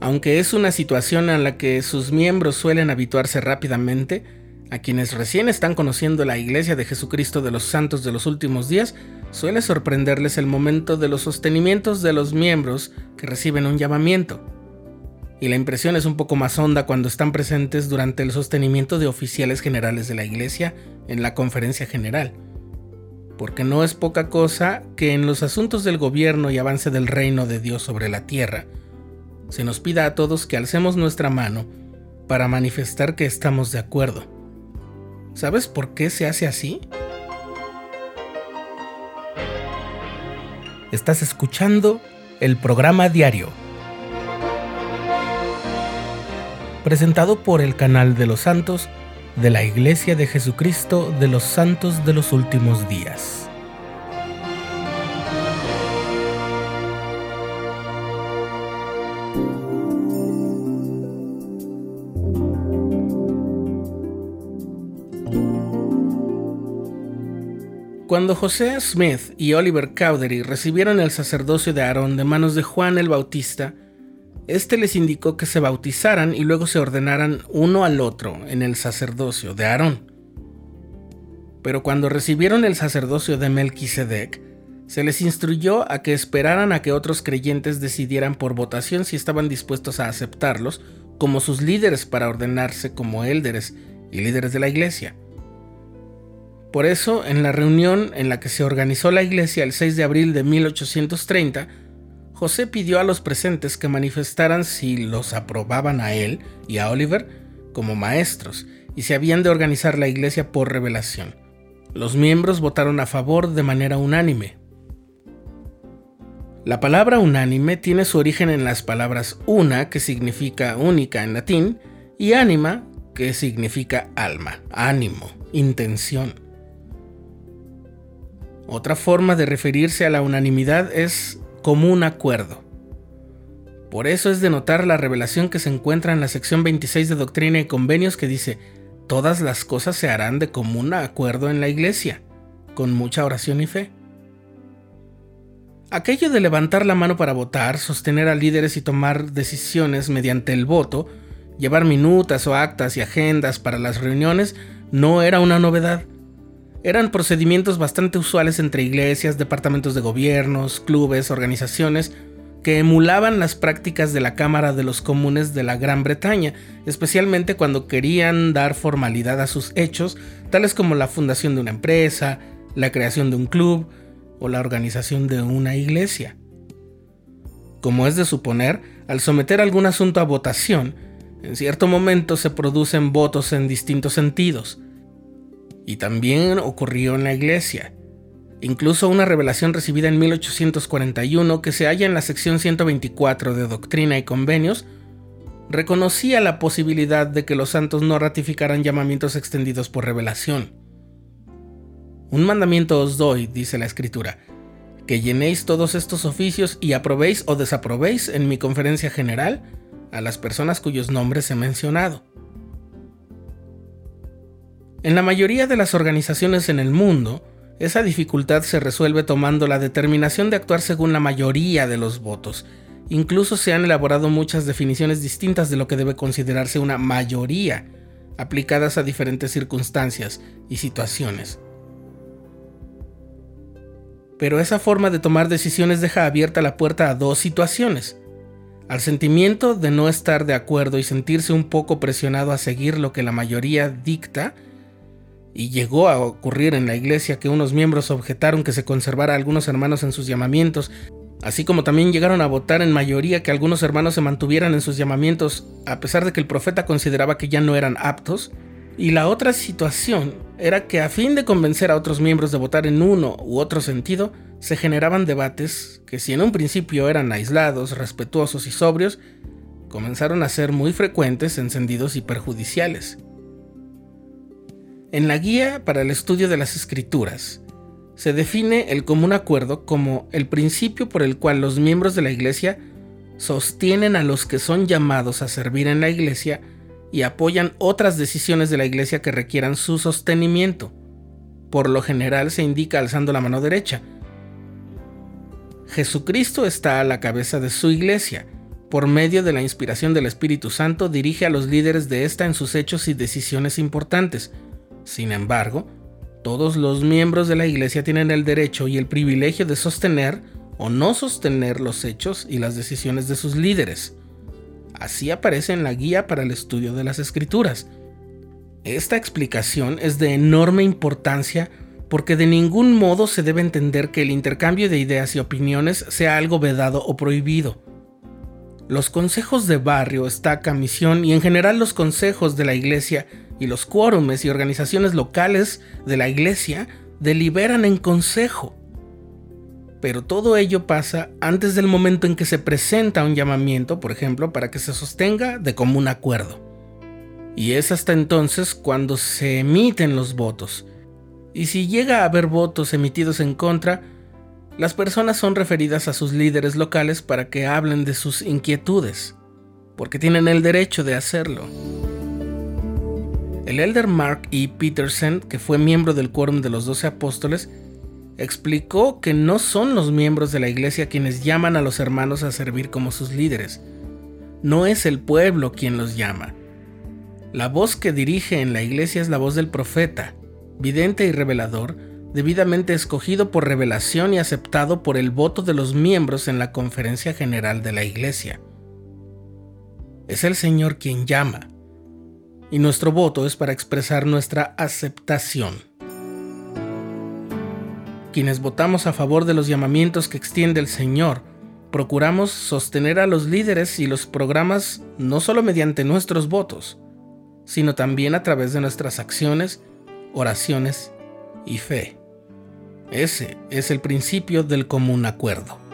Aunque es una situación en la que sus miembros suelen habituarse rápidamente, a quienes recién están conociendo la Iglesia de Jesucristo de los Santos de los últimos días, suele sorprenderles el momento de los sostenimientos de los miembros que reciben un llamamiento. Y la impresión es un poco más honda cuando están presentes durante el sostenimiento de oficiales generales de la Iglesia en la conferencia general. Porque no es poca cosa que en los asuntos del gobierno y avance del reino de Dios sobre la tierra, se nos pida a todos que alcemos nuestra mano para manifestar que estamos de acuerdo. ¿Sabes por qué se hace así? Estás escuchando el programa diario, presentado por el canal de los santos de la Iglesia de Jesucristo de los Santos de los Últimos Días. Cuando José Smith y Oliver Cowdery recibieron el sacerdocio de Aarón de manos de Juan el Bautista, éste les indicó que se bautizaran y luego se ordenaran uno al otro en el sacerdocio de Aarón. Pero cuando recibieron el sacerdocio de Melquisedec, se les instruyó a que esperaran a que otros creyentes decidieran por votación si estaban dispuestos a aceptarlos como sus líderes para ordenarse como élderes y líderes de la iglesia. Por eso, en la reunión en la que se organizó la iglesia el 6 de abril de 1830, José pidió a los presentes que manifestaran si los aprobaban a él y a Oliver como maestros y si habían de organizar la iglesia por revelación. Los miembros votaron a favor de manera unánime. La palabra unánime tiene su origen en las palabras una, que significa única en latín, y ánima, que significa alma, ánimo, intención. Otra forma de referirse a la unanimidad es común acuerdo. Por eso es de notar la revelación que se encuentra en la sección 26 de Doctrina y Convenios que dice, todas las cosas se harán de común acuerdo en la iglesia, con mucha oración y fe. Aquello de levantar la mano para votar, sostener a líderes y tomar decisiones mediante el voto, llevar minutas o actas y agendas para las reuniones, no era una novedad. Eran procedimientos bastante usuales entre iglesias, departamentos de gobiernos, clubes, organizaciones, que emulaban las prácticas de la Cámara de los Comunes de la Gran Bretaña, especialmente cuando querían dar formalidad a sus hechos, tales como la fundación de una empresa, la creación de un club o la organización de una iglesia. Como es de suponer, al someter algún asunto a votación, en cierto momento se producen votos en distintos sentidos, y también ocurrió en la iglesia. Incluso una revelación recibida en 1841 que se halla en la sección 124 de Doctrina y Convenios reconocía la posibilidad de que los santos no ratificaran llamamientos extendidos por revelación. Un mandamiento os doy, dice la escritura, que llenéis todos estos oficios y aprobéis o desaprobéis en mi conferencia general a las personas cuyos nombres he mencionado. En la mayoría de las organizaciones en el mundo, esa dificultad se resuelve tomando la determinación de actuar según la mayoría de los votos. Incluso se han elaborado muchas definiciones distintas de lo que debe considerarse una mayoría, aplicadas a diferentes circunstancias y situaciones. Pero esa forma de tomar decisiones deja abierta la puerta a dos situaciones. Al sentimiento de no estar de acuerdo y sentirse un poco presionado a seguir lo que la mayoría dicta, y llegó a ocurrir en la iglesia que unos miembros objetaron que se conservara a algunos hermanos en sus llamamientos, así como también llegaron a votar en mayoría que algunos hermanos se mantuvieran en sus llamamientos a pesar de que el profeta consideraba que ya no eran aptos. Y la otra situación era que a fin de convencer a otros miembros de votar en uno u otro sentido, se generaban debates que si en un principio eran aislados, respetuosos y sobrios, comenzaron a ser muy frecuentes, encendidos y perjudiciales. En la guía para el estudio de las escrituras, se define el común acuerdo como el principio por el cual los miembros de la Iglesia sostienen a los que son llamados a servir en la Iglesia y apoyan otras decisiones de la Iglesia que requieran su sostenimiento. Por lo general se indica alzando la mano derecha. Jesucristo está a la cabeza de su Iglesia, por medio de la inspiración del Espíritu Santo, dirige a los líderes de esta en sus hechos y decisiones importantes. Sin embargo, todos los miembros de la Iglesia tienen el derecho y el privilegio de sostener o no sostener los hechos y las decisiones de sus líderes. Así aparece en la guía para el estudio de las Escrituras. Esta explicación es de enorme importancia porque de ningún modo se debe entender que el intercambio de ideas y opiniones sea algo vedado o prohibido. Los consejos de barrio, estaca, misión y en general los consejos de la iglesia y los quórumes y organizaciones locales de la iglesia deliberan en consejo. Pero todo ello pasa antes del momento en que se presenta un llamamiento, por ejemplo, para que se sostenga de común acuerdo. Y es hasta entonces cuando se emiten los votos. Y si llega a haber votos emitidos en contra, las personas son referidas a sus líderes locales para que hablen de sus inquietudes, porque tienen el derecho de hacerlo. El elder Mark E. Peterson, que fue miembro del Quórum de los Doce Apóstoles, explicó que no son los miembros de la iglesia quienes llaman a los hermanos a servir como sus líderes. No es el pueblo quien los llama. La voz que dirige en la iglesia es la voz del profeta, vidente y revelador, debidamente escogido por revelación y aceptado por el voto de los miembros en la conferencia general de la iglesia. Es el Señor quien llama, y nuestro voto es para expresar nuestra aceptación. Quienes votamos a favor de los llamamientos que extiende el Señor, procuramos sostener a los líderes y los programas no solo mediante nuestros votos, sino también a través de nuestras acciones, oraciones y fe. Ese es el principio del común acuerdo.